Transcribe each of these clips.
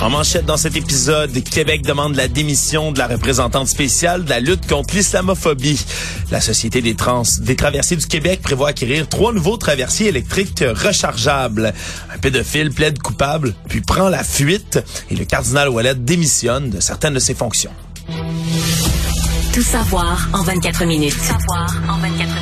En manchette dans cet épisode, Québec demande la démission de la représentante spéciale de la lutte contre l'islamophobie. La Société des, trans, des traversiers du Québec prévoit acquérir trois nouveaux traversiers électriques rechargeables. Un pédophile plaide coupable, puis prend la fuite, et le cardinal Ouellet démissionne de certaines de ses fonctions. Tout savoir en 24 minutes. Tout savoir en 24 minutes.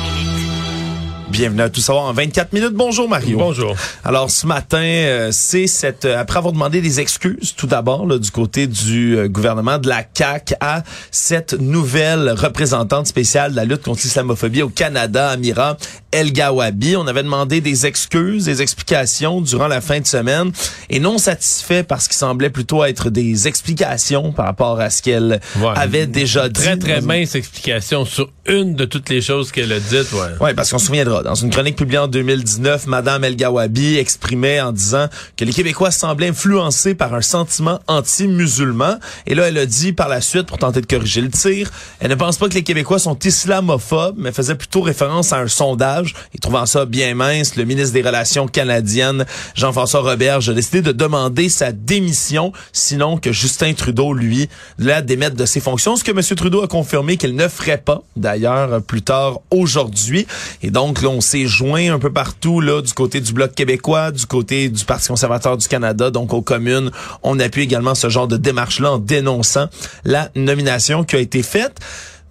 Bienvenue à Tout savoir en 24 minutes. Bonjour Mario. Bonjour. Alors ce matin, euh, c'est cette euh, après avoir demandé des excuses tout d'abord du côté du euh, gouvernement de la CAC à cette nouvelle représentante spéciale de la lutte contre l'islamophobie au Canada, Amira El Gawabi. On avait demandé des excuses, des explications durant la fin de semaine et non satisfait parce qu'il semblait plutôt être des explications par rapport à ce qu'elle Ouais. avait déjà dit. Très, très mince explication sur une de toutes les choses qu'elle a dites. Ouais. Oui, parce qu'on se souviendra, dans une chronique publiée en 2019, Madame El Gawabi exprimait en disant que les Québécois semblaient influencés par un sentiment anti-musulman. Et là, elle a dit par la suite, pour tenter de corriger le tir, elle ne pense pas que les Québécois sont islamophobes, mais faisait plutôt référence à un sondage. Et trouvant ça bien mince, le ministre des Relations canadiennes, Jean-François Roberge, a décidé de demander sa démission, sinon que Justin Trudeau, lui, la démette de ses fonctions. Ce que M. Trudeau a confirmé qu'il ne ferait pas, d'ailleurs, plus tard aujourd'hui. Et donc, on s'est joint un peu partout, là, du côté du Bloc québécois, du côté du Parti conservateur du Canada, donc aux communes. On appuie également ce genre de démarche-là en dénonçant la nomination qui a été faite.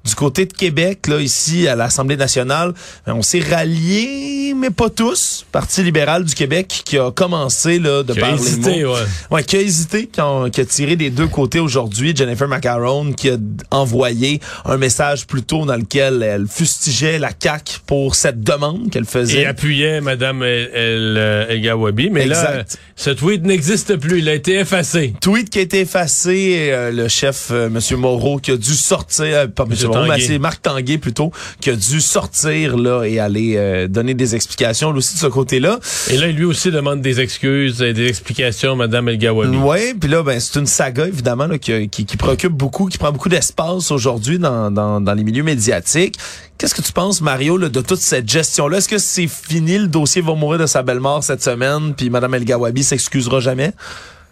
Du côté de Québec, là, ici, à l'Assemblée nationale, ben, on s'est ralliés, mais pas tous. Parti libéral du Québec qui a commencé, là, de Qui a les hésité, mots. ouais. Ouais, qui a hésité, qui a, qui a tiré des deux côtés aujourd'hui. Jennifer Macaron qui a envoyé un message plus tôt dans lequel elle fustigeait la CAQ pour cette demande qu'elle faisait. Et appuyait Mme El, El, euh, El Gawabi. Mais là, ce tweet n'existe plus. Il a été effacé. Tweet qui a été effacé, euh, le chef euh, Monsieur Moreau qui a dû sortir, euh, pas Monsieur C'est Marc Tanguay plutôt, qui a dû sortir là et aller euh, donner des explications lui aussi de ce côté-là. Et là, lui aussi demande des excuses et des explications, Mme El Gawabi. Ouais, puis là, ben c'est une saga évidemment là, qui, qui, qui préoccupe beaucoup, qui prend beaucoup d'espace aujourd'hui dans, dans, dans les milieux médiatiques. Qu'est-ce que tu penses, Mario, là, de toute cette gestion-là? Est-ce que c'est fini, le dossier va mourir de sa belle mort cette semaine, puis Madame El Gawabi s'excusera jamais?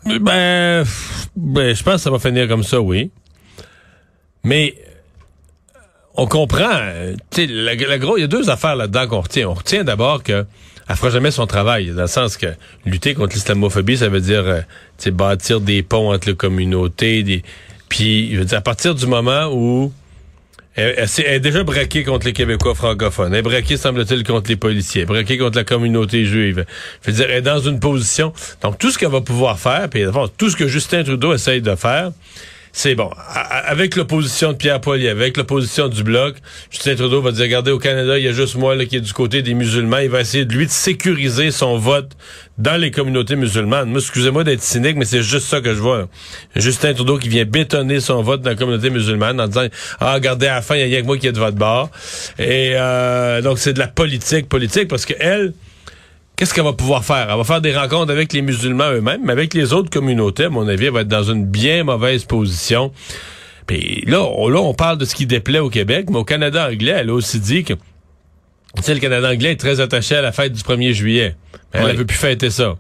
Ben, ben, je pense que ça va finir comme ça, oui. Mais on comprend. euh, Tu la, la gros, il y a deux affaires là-dedans qu'on retient. On retient d'abord que elle fera jamais son travail, dans le sens que lutter contre l'islamophobie, ça veut dire euh, bâtir des ponts entre les communautés. Puis, je veux dire, à partir du moment où elle, elle est déjà braquée contre les Québécois francophones. Elle est braquée, semble-t-il, contre les policiers. Braquée contre la communauté juive. Je veux dire, elle est dans une position... Donc, tout ce qu'elle va pouvoir faire, puis tout ce que Justin Trudeau essaye de faire, c'est bon. Avec l'opposition de Pierre Poilievre, avec l'opposition du Bloc, Justin Trudeau va dire, regardez, au Canada, il y a juste moi qui est du côté des musulmans. Il va essayer de lui de sécuriser son vote dans les communautés musulmanes. Moi, excusez-moi d'être cynique, mais c'est juste ça que je vois. Justin Trudeau qui vient bétonner son vote dans la communauté musulmane en disant, ah, regardez, à la fin, il y a rien que moi qui est de votre bord. Et euh, donc, c'est de la politique, politique, parce que elle, Qu'est-ce qu'elle va pouvoir faire? Elle va faire des rencontres avec les musulmans eux-mêmes, mais avec les autres communautés, à mon avis, elle va être dans une bien mauvaise position. Puis là, on, là, on parle de ce qui déplaît au Québec, mais au Canada anglais, elle a aussi dit que Tu sais, le Canada anglais est très attaché à la fête du 1er juillet. Elle Oui. ne veut plus fêter ça.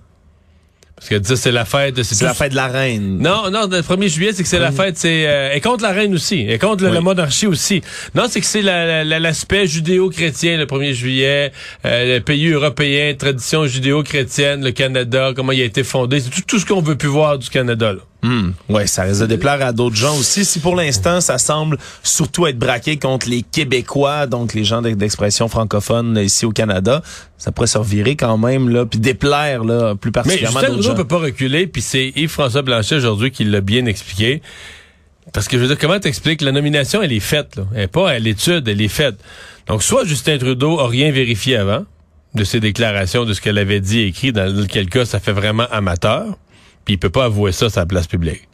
Parce qu'elle dit c'est la fête... C'est la fête de la reine. Non, non, le 1er juillet, c'est que c'est la fête, c'est... Euh, et contre la reine aussi, et contre Oui. la monarchie aussi. Non, c'est que c'est la- la- l'aspect judéo-chrétien, le 1er juillet, euh, le pays européen, tradition judéo-chrétienne, le Canada, comment il a été fondé. C'est tout, tout ce qu'on veut plus voir du Canada, là. Hmm. Ouais, ça risque de déplaire à d'autres gens aussi. Si pour l'instant, ça semble surtout être braqué contre les Québécois, donc les gens d'ex- d'expression francophone ici au Canada, ça pourrait se revirer quand même là, puis déplaire là plus Mais particulièrement Justin d'autres Trudeau peut pas reculer, puis c'est Yves-François Blanchet aujourd'hui qui l'a bien expliqué. Parce que je veux dire, comment t'expliques? La nomination, elle est faite, là. Elle est pas à l'étude, elle est faite. Donc, soit Justin Trudeau a rien vérifié avant de ses déclarations, de ce qu'elle avait dit et écrit, dans quel cas ça fait vraiment amateur, puis il peut pas avouer ça sur la place publique.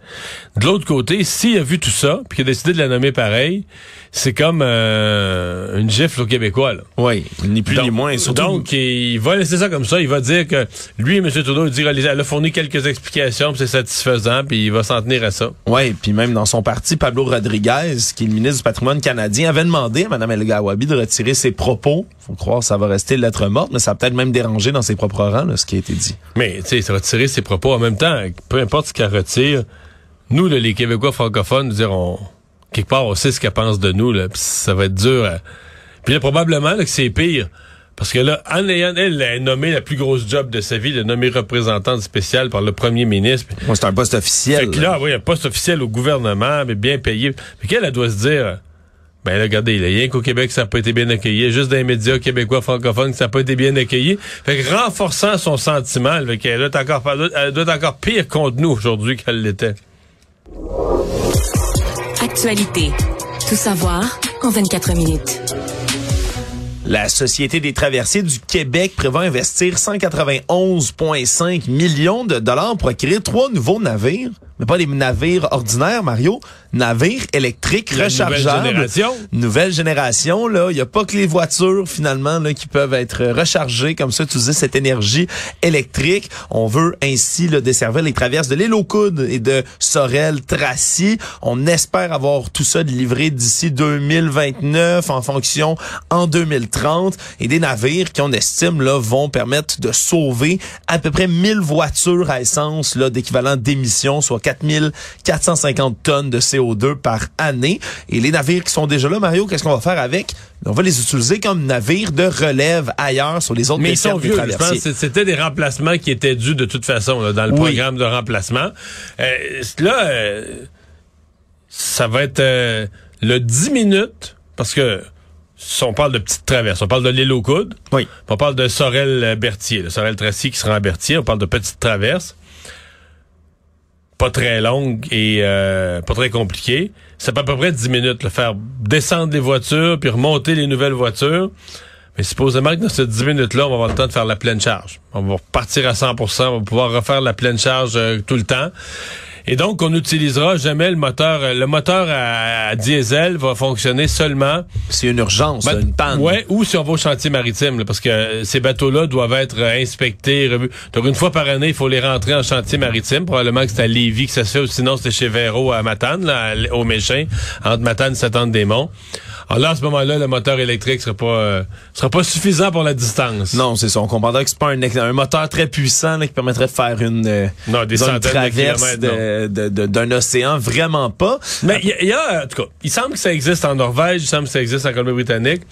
De l'autre côté, s'il a vu tout ça, puis qu'il a décidé de la nommer pareil, c'est comme euh, une gifle aux Québécois, là. Oui, ni plus donc, ni moins. et Surtout, donc, il va laisser ça comme ça. Il va dire que lui, M. Trudeau, il dit, elle a fourni quelques explications, c'est satisfaisant, puis il va s'en tenir à ça. Ouais, puis même dans son parti, Pablo Rodriguez, qui est le ministre du patrimoine canadien, avait demandé à Mme El Gawabi de retirer ses propos. Faut croire que ça va rester lettre morte, mais ça a peut-être même dérangé dans ses propres rangs là, ce qui a été dit. Mais, tu sais, ça va tirer ses propos. En même temps, peu importe ce qu'elle retire, nous, là, les Québécois francophones, nous dire, on, quelque part, on sait ce qu'elle pense de nous, là, puis ça va être dur. à- Puis là, probablement là, que c'est pire. Parce que là, en ayant, elle, elle a nommé la plus grosse job de sa vie, de nommer représentante spéciale par le premier ministre. Puis Ouais, c'est un poste officiel. Fait que là, oui, un poste officiel au gouvernement, mais bien payé. Fait qu'elle, elle doit se dire, ben là, regardez, il y a rien qu'au Québec, ça n'a pas été bien accueilli. Juste dans les médias québécois francophones, ça n'a pas été bien accueilli. Fait que renforçant son sentiment, fait qu'elle doit être encore, elle elle doit être encore pire contre nous aujourd'hui qu'elle l'était. Actualité. Tout savoir en 24 minutes. La Société des traversiers du Québec prévoit investir 191,5 millions de dollars pour acquérir trois nouveaux navires. Mais pas des navires ordinaires, Mario. Navires électriques La rechargeables. nouvelle génération. Nouvelle génération, là. Il n'y a pas que les voitures, finalement, là, qui peuvent être rechargées comme ça, utiliser cette énergie électrique. On veut ainsi là, desservir les traverses de l'île aux Coudes et de Sorel-Tracy. On espère avoir tout ça livré d'ici 2029 en fonction en 2030 et des navires qui on estime là vont permettre de sauver à peu près 1000 voitures à essence là d'équivalent d'émissions soit 4450 tonnes de CO2 par année et les navires qui sont déjà là Mario qu'est-ce qu'on va faire avec? On va les utiliser comme navires de relève ailleurs sur les autres Mais ils sont vieux. Je pense c'était des remplacements qui étaient dus de toute façon là, dans le Oui. programme de remplacement. Euh, là, euh, ça va être euh, le 10 minutes parce que si on parle de petites traverses, on parle de l'île aux coudes, Oui. on parle de Sorel-Berthier, le Sorel-Tracy qui sera à Berthier, on parle de petites traverses, pas très longues et euh, pas très compliquées. Ça peut à peu près 10 minutes, le faire descendre les voitures puis remonter les nouvelles voitures. Mais supposément que dans ces 10 minutes-là, on va avoir le temps de faire la pleine charge. On va repartir à 100% on va pouvoir refaire la pleine charge euh, tout le temps. Et donc, on n'utilisera jamais le moteur. euh, Le moteur à, à diesel va fonctionner seulement c'est une urgence une panne Ouais, ou si on va au chantier maritime, là, parce que euh, ces bateaux-là doivent être euh, inspectés, revus. Donc une fois par année, il faut les rentrer en chantier maritime. Probablement que c'est à Lévis que ça se fait, ou sinon c'était chez Véro à Matane, là, au Méchin, entre Matane et Saint-Anne-des-Monts. Alors là, à ce moment-là, le moteur électrique sera pas euh, sera pas suffisant pour la distance. Non, c'est ça. On comprendra que c'est pas un, un moteur très puissant là, qui permettrait de faire une, euh, Non, des une traverse kilomètres, de- de- de- d'un océan. Vraiment pas. Mais il y, y a, en tout cas, il semble que ça existe en Norvège, il semble que ça existe en Colombie-Britannique.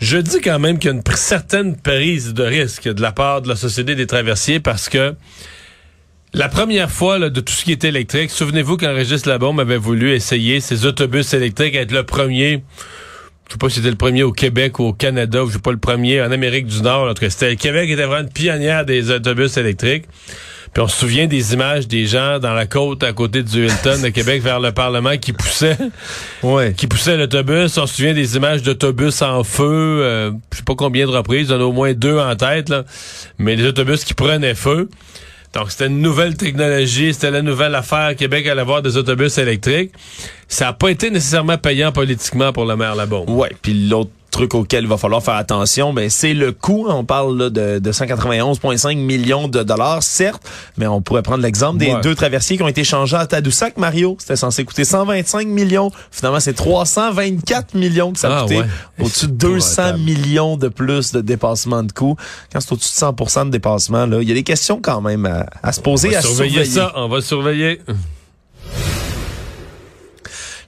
Je dis quand même qu'il y a une certaine prise de risque de la part de la Société des traversiers parce que la première fois là, de tout ce qui était électrique, souvenez-vous quand Régis Labombe avait voulu essayer ces autobus électriques, être le premier, je sais pas si c'était le premier au Québec ou au Canada, ou je sais pas le premier en Amérique du Nord, en tout cas, c'était le Québec était vraiment une pionnière des autobus électriques. Puis on se souvient des images des gens dans la côte à côté du Hilton de Québec vers le Parlement qui poussaient Ouais. qui poussaient l'autobus. On se souvient des images d'autobus en feu. euh, je sais pas combien de reprises, on a au moins deux en tête, là. Mais les autobus qui prenaient feu. Donc, c'était une nouvelle technologie, c'était la nouvelle affaire. Québec allait avoir des autobus électriques. Ça n'a pas été nécessairement payant politiquement pour la maire Labombe. Ouais, puis l'autre truc auquel il va falloir faire attention, ben c'est le coût. On parle là, de, de 191,5 millions de dollars, certes, mais on pourrait prendre l'exemple des Ouais. deux traversiers qui ont été changés à Tadoussac, Mario. C'était censé coûter 125 millions. Finalement, c'est 324 millions que ça a Ah, coûté. ouais. Au-dessus de 200 Épouvantable. millions de plus de dépassement de coûts. Quand c'est au-dessus de 100% de dépassement, là, il y a des questions quand même à, à se On poser, va à surveiller surveiller. ça, on va surveiller.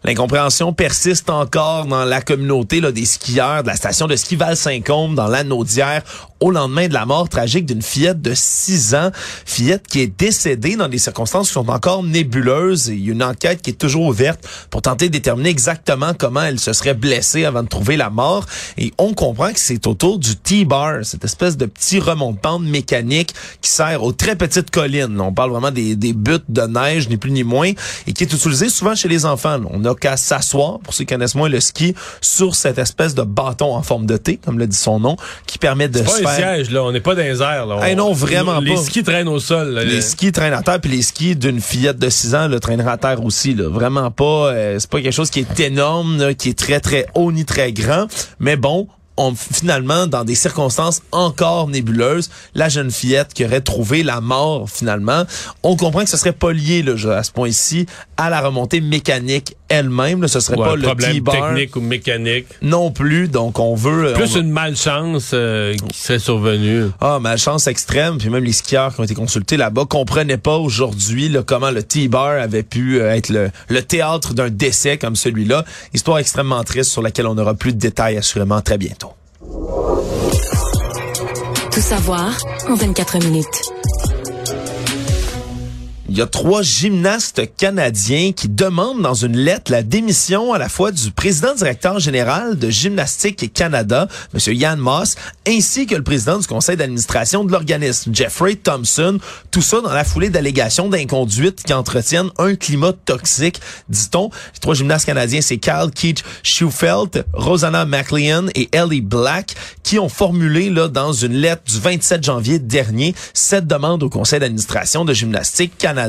L'incompréhension persiste encore dans la communauté là, des skieurs de la station de ski Val-Saint-Côme dans l'Anaudière au lendemain de la mort tragique d'une fillette de 6 ans. Fillette qui est décédée dans des circonstances qui sont encore nébuleuses. Et il y a une enquête qui est toujours ouverte pour tenter de déterminer exactement comment elle se serait blessée avant de trouver la mort. Et on comprend que c'est autour du T-bar, cette espèce de petit remont-de-pente mécanique qui sert aux très petites collines. On parle vraiment des, des buttes de neige, ni plus ni moins, et qui est utilisé souvent chez les enfants. On n'a qu'à s'asseoir, pour ceux qui connaissent moins le ski, sur cette espèce de bâton en forme de T, comme le dit son nom, qui permet de se là. On n'est pas dans les airs, là. On- non, vraiment les pas. skis traînent au sol. là. Les skis traînent à terre, puis les skis d'une fillette de 6 ans le traîneraient à terre aussi. Là. Vraiment pas, euh, c'est pas quelque chose qui est énorme, là, qui est très très haut ni très grand, mais bon. On, finalement, dans des circonstances encore nébuleuses, la jeune fillette qui aurait trouvé la mort finalement, on comprend que ce serait pas lié là, à ce point-ci à la remontée mécanique elle-même. Ce serait Ouais, pas un le problème technique ou mécanique. non plus. Donc on veut Plus on- une malchance euh, qui serait survenue. ah, malchance extrême. Puis même les skieurs qui ont été consultés là-bas comprenaient pas aujourd'hui comment le T-bar avait pu euh, être le, le théâtre d'un décès comme celui-là. Histoire extrêmement triste sur laquelle on aura plus de détails assurément très bientôt. Savoir en 24 minutes. Il y a trois gymnastes canadiens qui demandent dans une lettre la démission à la fois du président directeur général de Gymnastique Canada, M. Yann Moss, ainsi que le président du conseil d'administration de l'organisme, Jeffrey Thompson. Tout ça dans la foulée d'allégations d'inconduite qui entretiennent un climat toxique, dit-on. Les trois gymnastes canadiens, c'est Kyle Keith Schufelt, Rosanna McLean et Ellie Black, qui ont formulé là, dans une lettre du 27 janvier dernier cette demande au conseil d'administration de Gymnastique Canada.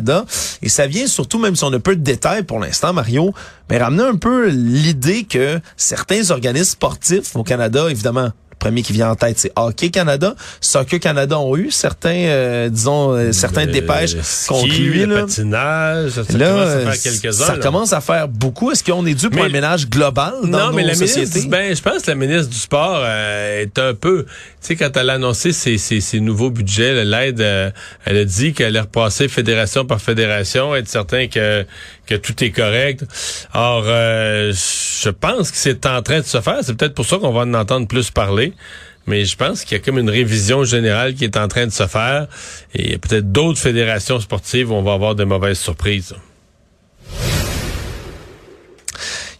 Et ça vient surtout, même si on a peu de détails pour l'instant, Mario, mais ramener un peu l'idée que certains organismes sportifs au Canada, évidemment, premier qui vient en tête, c'est Hockey Canada. Soccer Canada ont eu certains, euh, disons, euh, certains Le dépêches ski, contre lui. le là. patinage, ça, Là, commence à faire quelques-uns. ça là. commence à faire beaucoup. Est-ce qu'on est dû pour Mais- un ménage global dans Non, nos mais la sociétés? ministre, ben, je pense que la ministre du Sport euh, est un peu, tu sais, quand elle a annoncé ses, ses, ses nouveaux budgets, l'aide, euh, elle a dit qu'elle allait repasser fédération par fédération, être certain que que tout est correct. Or, euh, je pense que c'est en train de se faire. C'est peut-être pour ça qu'on va en entendre plus parler. Mais je pense qu'il y a comme une révision générale qui est en train de se faire. Et peut-être d'autres fédérations sportives où on va avoir de mauvaises surprises.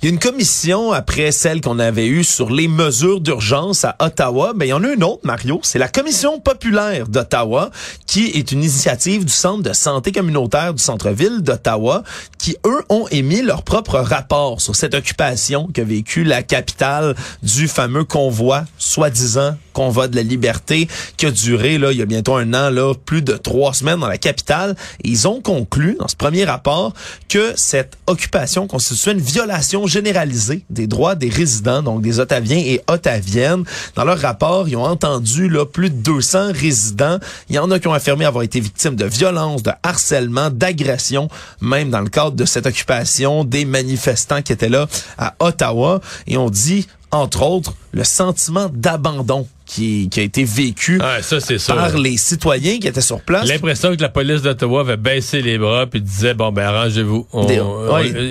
Il y a une commission après celle qu'on avait eue sur les mesures d'urgence à Ottawa. Ben, il y en a une autre, Mario. C'est la commission populaire d'Ottawa, qui est une initiative du Centre de santé communautaire du centre-ville d'Ottawa, qui, eux, ont émis leur propre rapport sur cette occupation qu'a vécu la capitale du fameux convoi, soi-disant convoi de la liberté, qui a duré, là, il y a bientôt un an, là, plus de trois semaines dans la capitale. Ils ont conclu, dans ce premier rapport, que cette occupation constituait une violation généralisée des droits des résidents, donc des Ottaviens et Ottaviennes. Dans leur rapport, ils ont entendu là, plus de 200 résidents. Il y en a qui ont affirmé avoir été victimes de violences, de harcèlement, d'agressions, même dans le cadre de cette occupation des manifestants qui étaient là à Ottawa. Et on dit, entre autres, le sentiment d'abandon qui, qui a été vécu Ah, ça, c'est ça. par les citoyens qui étaient sur place. L'impression que la police d'Ottawa avait baissé les bras puis disait bon ben arrangez-vous.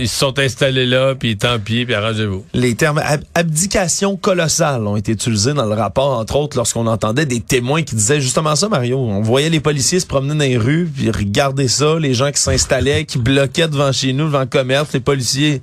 Ils se sont installés là puis tant pis puis arrangez-vous. Les termes ab- abdication colossale ont été utilisés dans le rapport, entre autres, lorsqu'on entendait des témoins qui disaient justement ça, Mario. On voyait les policiers se promener dans les rues, puis regarder ça, les gens qui s'installaient, qui bloquaient devant chez nous, devant le commerce, les policiers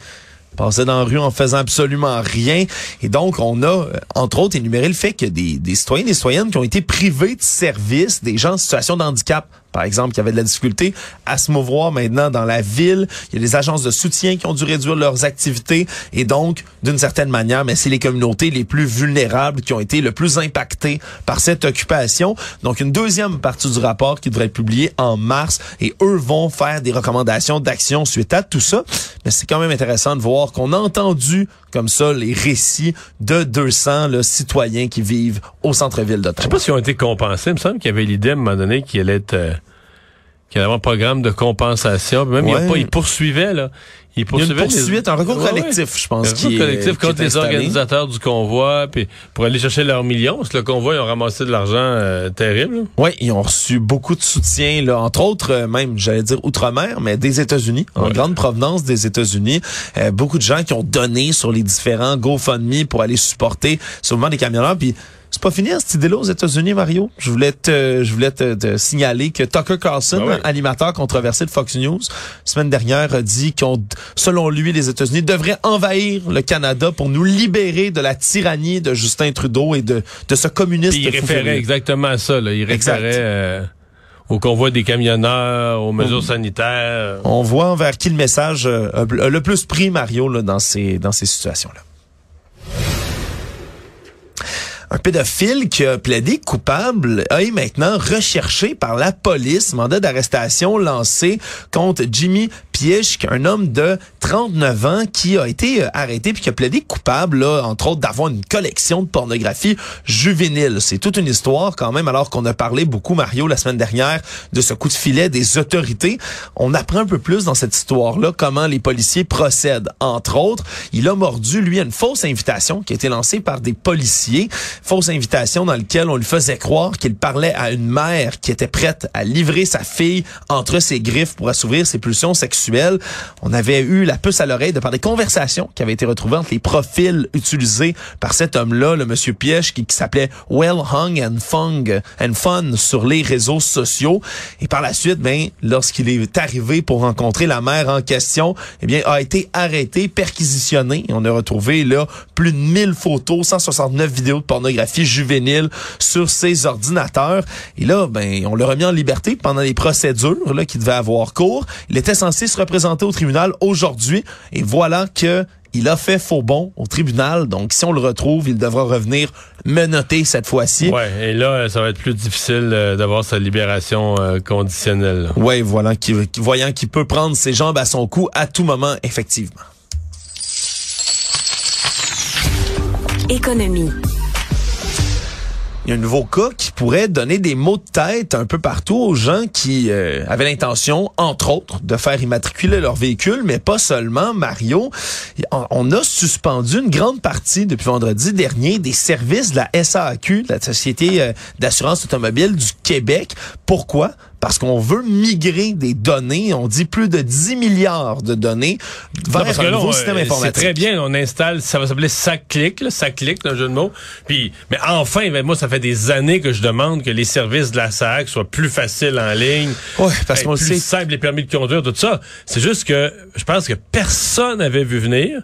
passaient dans la rue en faisant absolument rien. Et donc, on a, euh, entre autres, énuméré le fait que des, des citoyens et des citoyennes qui ont été privés de services, des gens en situation de handicap, par exemple, qui avaient de la difficulté à se mouvoir maintenant dans la ville. Il y a des agences de soutien qui ont dû réduire leurs activités. Et donc, d'une certaine manière, mais c'est les communautés les plus vulnérables qui ont été le plus impactées par cette occupation. Donc, une deuxième partie du rapport qui devrait être publiée en mars. Et eux vont faire des recommandations d'action suite à tout ça. Mais c'est quand même intéressant de voir qu'on a entendu comme ça les récits de 200 là, citoyens qui vivent au centre-ville Je sais d'Ottawa. pas s'ils ont été compensés. Il me semble qu'il y avait l'idée à un moment donné qu'il allait être... qu'il allait avoir un programme de compensation. Même, il, y a Ouais. pas, il poursuivait, là. Il Il y a une poursuivait les- poursuite, un recours Ouais, ouais. collectif, je pense, Un qui recours collectif est contre les organisateurs du convoi, puis pour aller chercher leurs millions. Parce que le convoi, ils ont ramassé de l'argent euh, terrible. Oui, ils ont reçu beaucoup de soutien, là, entre autres, euh, même, j'allais dire outre-mer, mais des États-Unis, en Ouais. grande provenance des États-Unis. Euh, beaucoup de gens qui ont donné sur les différents GoFundMe pour aller supporter souvent des camionneurs. Puis c'est pas fini hein, cette idée-là aux États-Unis, Mario? Je voulais te, je voulais te, te signaler que Tucker Carlson, Ben ouais. animateur controversé de Fox News, semaine dernière a dit qu'on, selon lui, les États-Unis devraient envahir le Canada pour nous libérer de la tyrannie de Justin Trudeau et de, de ce communiste. Puis il référait exactement à ça. Là. Il référait euh, au convoi des camionneurs, aux mesures sanitaires. On voit vers qui le message euh, a a le plus pris Mario là, dans ces dans ces situations-là. Un pédophile qui a plaidé coupable est maintenant recherché par la police. Mandat d'arrestation lancé contre Jimmy Piechk, un homme de 39 ans qui a été euh, arrêté puis qui a plaidé coupable, là, entre autres, d'avoir une collection de pornographie juvénile. C'est toute une histoire quand même, alors qu'on a parlé beaucoup, Mario, la semaine dernière, de ce coup de filet des autorités. On apprend un peu plus dans cette histoire-là comment les policiers procèdent. Entre autres, il a mordu, lui, une fausse invitation qui a été lancée par des policiers. Fausse invitation dans laquelle on lui faisait croire qu'il parlait à une mère qui était prête à livrer sa fille entre ses griffes pour assouvir ses pulsions sexuelles. On avait eu la puce à l'oreille de par des conversations qui avaient été retrouvées entre les profils utilisés par cet homme-là, le monsieur Piège, qui, s'appelait Well Hung and Fung and Fun sur les réseaux sociaux. Et par la suite, ben, lorsqu'il est arrivé pour rencontrer la mère en question, eh bien, a été arrêté, perquisitionné. On a retrouvé là plus de 1000 photos, 169 vidéos de pornographie juvénile sur ses ordinateurs. Et là, ben, on l'a remis en liberté pendant les procédures là qui devaient avoir cours. Il était censé représenter au tribunal aujourd'hui. Et voilà que il a fait faux bon au tribunal. Donc, si on le retrouve, il devra revenir menotter cette fois-ci. Ouais, et là, ça va être plus difficile euh, d'avoir sa libération euh, conditionnelle. Ouais, voilà, qui, qui- voyant qu'il peut prendre ses jambes à son cou à tout moment, effectivement. Économie. Il y a un nouveau cas qui pourrait donner des maux de tête un peu partout aux gens qui euh, avaient l'intention, entre autres, de faire immatriculer leur véhicule, mais pas seulement. Mario, on- a suspendu une grande partie depuis vendredi dernier des services de la de la Société euh, d'assurance automobile du Québec. Pourquoi? Parce qu'on veut migrer des données, on dit plus de 10 milliards de données, vers Non, parce que un là, nouveau on, système euh, informatique. C'est très bien, on installe, ça va s'appeler SACLIC, là, SACLIC, un jeu de mots. Puis, mais enfin, ben, moi, ça fait des années que je demande que les services de la SAC soient plus faciles en ligne. Ouais, parce qu'on le plus simple, les permis de conduire, tout ça. C'est juste que je pense que personne n'avait vu venir.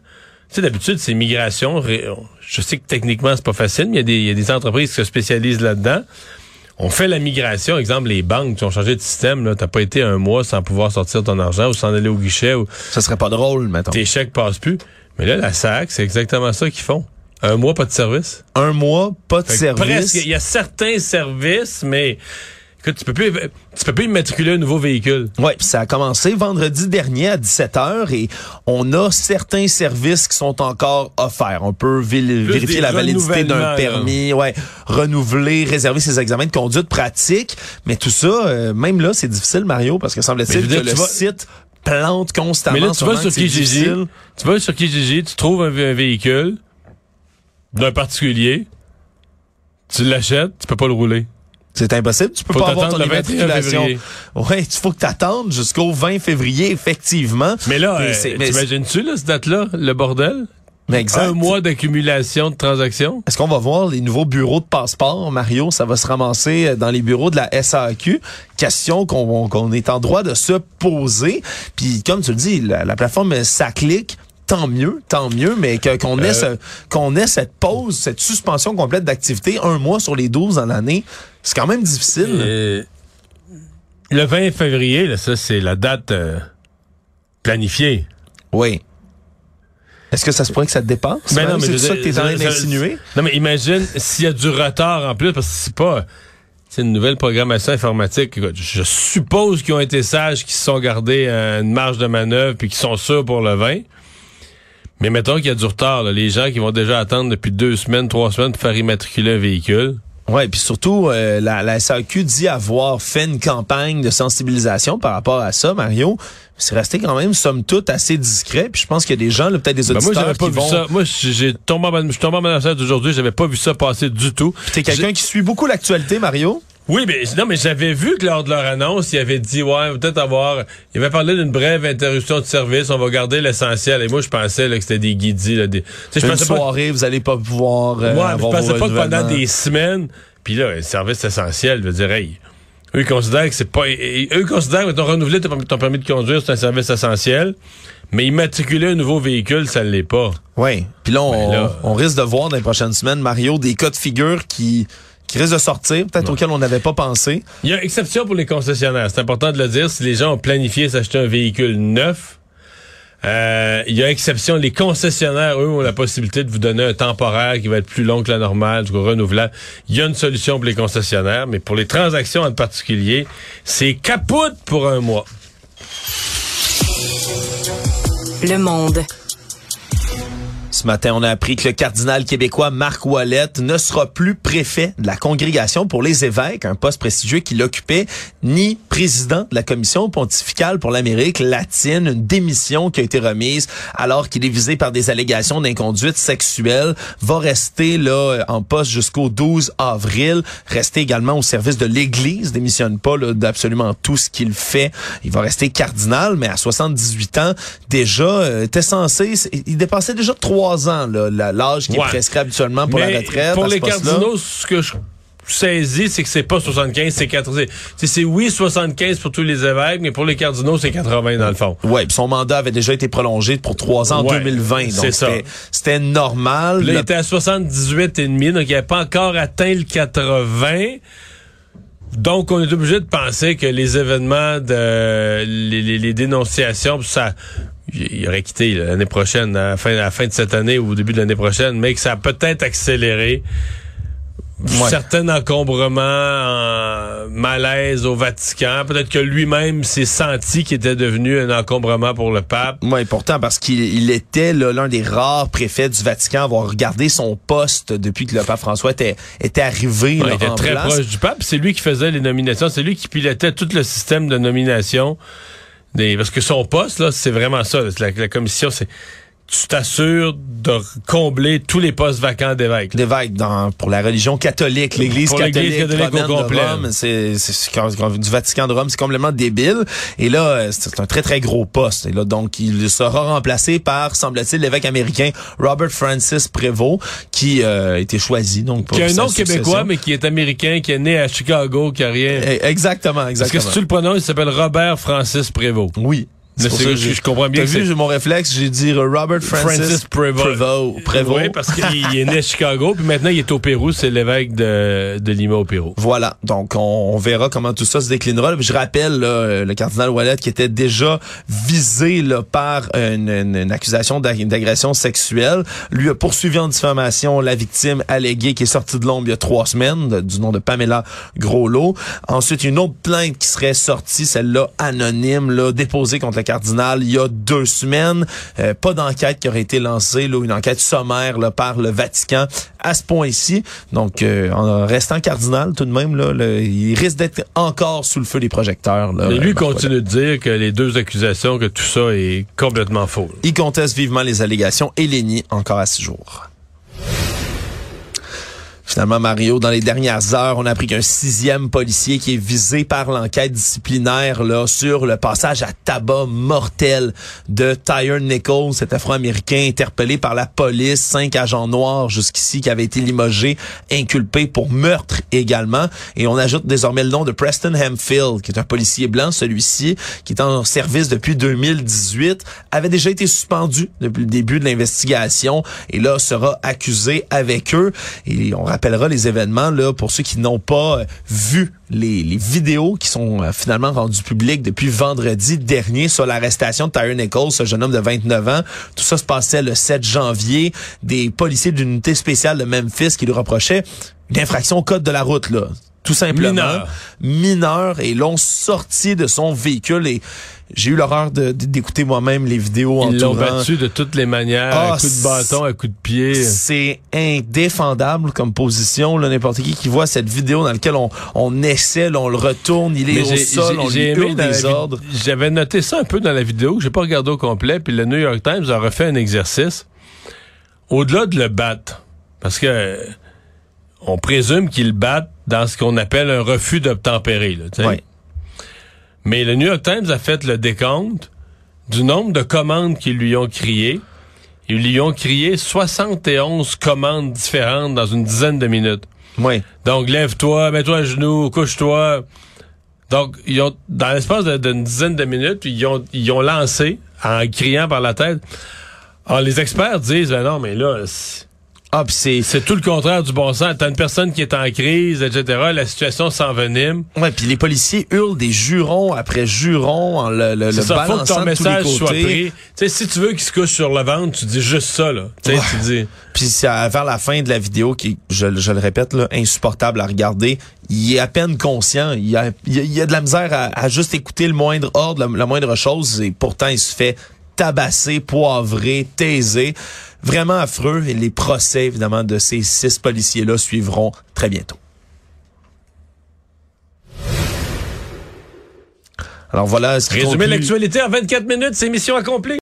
Tu sais, d'habitude, c'est migration. Je sais que techniquement, c'est pas facile, mais il y a des- il y, a des entreprises qui se spécialisent là-dedans. On fait la migration, exemple, les banques qui ont changé de système, là, t'as pas été un mois sans pouvoir sortir ton argent ou sans aller au guichet ou Ça serait pas drôle, mettons. tes chèques passent plus. Mais là, la SAC, c'est exactement ça qu'ils font. Un mois, pas de service. Un mois, pas de Fait service. Presque. Il y a certains services, mais écoute, tu peux plus, tu peux plus immatriculer un nouveau véhicule. Oui, ça a commencé vendredi dernier à 17h et on a certains services qui sont encore offerts. On peut vé- vérifier la validité d'un permis, ouais, renouveler, réserver ses examens de conduite pratique, mais tout ça, euh, même là, c'est difficile, Mario, parce que semble-t-il que le vas- site plante constamment. Mais là, tu vas sur que Kijiji, tu vas sur Kijiji, tu trouves un, un véhicule d'un particulier, tu l'achètes, tu peux pas le rouler. C'est impossible. Tu peux Faut pas avoir ton t'attendre le 21 immatriculation. Ouais, il faut que tu attendes jusqu'au 20 février, effectivement. Mais là, euh, t'imagines-tu, là, cette date-là, le bordel? Mais exact. Un mois d'accumulation de transactions? Est-ce qu'on va voir les nouveaux bureaux de passeport, Mario? Ça va se ramasser euh, dans les bureaux de la SAQ. Question qu'on est en droit de se poser. Puis, comme tu le dis, la, la plateforme SACLIC, tant mieux, tant mieux, mais qu'on ait, Euh. ce- qu'on ait cette pause, cette suspension complète d'activité, un mois sur les 12 dans l'année, c'est quand même difficile. Euh, le 20 février, là, ça, c'est la date euh, planifiée. Oui. Est-ce que ça se pourrait que ça te dépasse? Ben non, mais c'est ça que t'es en train d'insinuer? Non, mais imagine s'il y a du retard en plus, parce que c'est pas. C'est une nouvelle programmation informatique. Je suppose qu'ils ont été sages, qu'ils se sont gardés une marge de manœuvre, puis qu'ils sont sûrs pour le 20. Mais mettons qu'il y a du retard, là, les gens qui vont déjà attendre depuis deux semaines, trois semaines pour faire immatriculer un véhicule. Ouais, puis surtout, euh, la, la SAQ dit avoir fait une campagne de sensibilisation par rapport à ça, Mario. C'est resté quand même, somme toute, assez discret. Puis je pense qu'il y a des gens, là, peut-être des Ben, auditeurs moi, j'avais pas qui vu vont... ça. Moi, j'ai tombé en, je suis tombé en affaire d'aujourd'hui, j'avais pas vu ça passer du tout. T'es quelqu'un qui suit beaucoup l'actualité, Mario? Oui, mais non, mais j'avais vu que lors de leur annonce, ils avaient dit ouais, peut-être avoir. Ils avaient parlé d'une brève interruption de service. On va garder l'essentiel. Et moi, je pensais là, que c'était des guidis. Là, des... Tu sais, je Une pensais pas. soirée, vous allez pas pouvoir euh, Ouais, avoir je pensais pas que pendant des semaines. Puis là, un service essentiel, je veux dire, hey, eux ils considèrent que c'est pas. Eux considèrent que ton renouvelé ton, permis de conduire, c'est un service essentiel. Mais immatriculer un nouveau véhicule, ça ne l'est pas. Oui. Puis là, on, Ben là- on risque de voir dans les prochaines semaines, Mario, des cas de figure qui, qui risquent de sortir, peut-être auxquels on n'avait pas pensé. Il y a exception pour les concessionnaires. C'est important de le dire. Si les gens ont planifié s'acheter un véhicule neuf, euh, il y a exception. Les concessionnaires, eux, ont la possibilité de vous donner un temporaire qui va être plus long que la normale, du coup, renouvelable. Il y a une solution pour les concessionnaires, mais pour les transactions en particulier, c'est capote pour un mois. Le monde. Ce matin, on a appris que le cardinal québécois Marc Ouellette ne sera plus préfet de la congrégation pour les évêques, un poste prestigieux qu'il occupait, ni président de la commission pontificale pour l'Amérique latine, une démission qui a été remise alors qu'il est visé par des allégations d'inconduite sexuelle, va rester là en poste jusqu'au 12 avril, rester également au service de l'Église, démissionne pas d'absolument tout ce qu'il fait. Il va rester cardinal, mais à 78 ans, déjà, euh, était censé, il dépassait déjà trois ans l'âge qui Ouais. est prescrit habituellement pour Mais la retraite. Pour les cardinaux, ce que je saisis, c'est que c'est pas 75, c'est 80. C'est- oui 75 pour tous les évêques, mais pour les cardinaux, c'est 80 dans le fond. Ouais, puis son mandat avait déjà été prolongé pour trois ans en Ouais, 2020. c'est Donc ça. c'était- normal. Là, il était à 78 et demi, donc il n'avait pas encore atteint le 80. Donc, on est obligé de penser que les événements de les, les- dénonciations, ça, il aurait quitté l'année prochaine, à la, fin, fin de cette année ou au début de l'année prochaine, mais que ça a peut-être accéléré Ouais. certains encombrements, en malaise au Vatican. Peut-être que lui-même s'est senti qu'il était devenu un encombrement pour le pape. Oui, pourtant, parce qu'il il était l'un des rares préfets du Vatican à avoir regardé son poste depuis que le pape François était, était arrivé Ouais, là, il était en très place. proche du pape. C'est lui qui faisait les nominations. C'est lui qui pilotait tout le système de nomination. Des, parce que son poste, là, c'est vraiment ça. la commission, c'est tu t'assures de combler tous les postes vacants d'évêques. d'évêques dans pour la religion catholique, l'Église catholique, catholique au complet. de Rome, c'est du Vatican de Rome, c'est complètement débile. Et là, euh, c'est un très très gros poste. Et là, donc, il sera remplacé par, semble-t-il, l'évêque américain Robert Francis Prévost, qui euh, a été choisi donc pour Qui a un nom succession. québécois, mais qui est américain, qui est né à Chicago, qui a rien. Eh, Exactement, Parce que exactement. si tu le prononces, il s'appelle Robert Francis Prévost? Oui. Mais pour c'est- ça que je- comprends bien T'as vu, j'ai mon réflexe, j'ai dit Robert Francis, Francis Prévost. Prévost. Prévost. Oui, parce qu'il il est né à Chicago, puis maintenant il est au Pérou, c'est l'évêque de, de Lima au Pérou. Voilà, donc on, on verra comment tout ça se déclinera. Je rappelle là, euh, le cardinal Wallet qui était déjà visé là, par une, une- une accusation d'ag- d'agression sexuelle, lui a poursuivi en diffamation la victime alléguée qui est sortie de l'ombre il y a trois semaines, de- du nom de Pamela Groslot. Ensuite, une autre plainte qui serait sortie, celle-là anonyme, là, déposée contre le cardinal il y a deux semaines. Euh, pas d'enquête qui aurait été lancée, là, une enquête sommaire là, par le Vatican à ce point-ci. Donc, euh, en restant cardinal, tout de même, là, le- il risque d'être encore sous le feu des projecteurs. Là, Et lui continue de dire que les deux accusations, que tout ça est complètement faux. Il conteste vivement les allégations et les nie encore à six jours. Finalement, Mario, dans les dernières heures, on a appris qu'un sixième policier qui est visé par l'enquête disciplinaire là sur le passage à tabac mortel de Tyre Nichols, cet Afro-Américain interpellé par la police, cinq agents noirs jusqu'ici qui avaient été limogés, inculpés pour meurtre également. Et on ajoute désormais le nom de Preston Hemfield, qui est un policier blanc, celui-ci, qui est en service depuis 2018, avait déjà été suspendu depuis le début de l'investigation et là sera accusé avec eux. Rappellera les événements là pour ceux qui n'ont pas euh, vu les, les vidéos qui sont euh, finalement rendues publiques depuis vendredi dernier sur l'arrestation de Tyre Nichols, ce jeune homme de 29 ans. Tout ça se passait le 7 janvier. Des policiers d'une unité spéciale de Memphis qui lui reprochaient une infraction au code de la route là tout simplement Mineur. mineurs et l'ont sorti de son véhicule et j'ai eu l'horreur d'écouter moi-même les vidéos Ils l'ont battu de toutes les manières, Ah, à coups de bâton, à coups de pied. C'est indéfendable comme position. là, N'importe qui qui voit cette vidéo dans laquelle on, on essaie, là, on le retourne, il est Mais au sol, on lui aimé des ordres. J'avais noté ça un peu dans la vidéo, que j'ai pas regardé au complet, puis le New York Times a refait un exercice. Au-delà de le battre, parce que euh, on présume qu'il le batte dans ce qu'on appelle un refus d'obtempérer. Ouais. Mais le New York Times a fait le décompte du nombre de commandes qu'ils lui ont criées. Ils lui ont crié 71 commandes différentes dans une dizaine de minutes. Oui. Donc, lève-toi, mets-toi à genoux, couche-toi. Donc, ils ont, dans l'espace d'une dizaine de minutes, ils ont, ils ont lancé en criant par la tête. Alors, les experts disent, ben non, mais là, c'est- Ah, c'est c'est tout le contraire du bon sens. T'as une personne qui est en crise, etc. La situation s'envenime. Ouais, puis les policiers hurlent des jurons après jurons en le, le, le ça, faut que ton message soit pris. Tu sais, si tu veux qu'il se couche sur le ventre, tu dis juste ça, là. Tu sais, Ouais. tu dis. Puis vers la fin de la vidéo qui, je, je le répète, là, insupportable à regarder. Il est à peine conscient. Il a, il a, il a de la misère à, à juste écouter le moindre ordre, la, la moindre chose, et pourtant il se fait tabasser, poivrer, taiser. Vraiment affreux. Et les procès, évidemment, de ces six policiers-là suivront très bientôt. Alors voilà ce qui Résumer l'actualité en 24 minutes, c'est mission accomplie.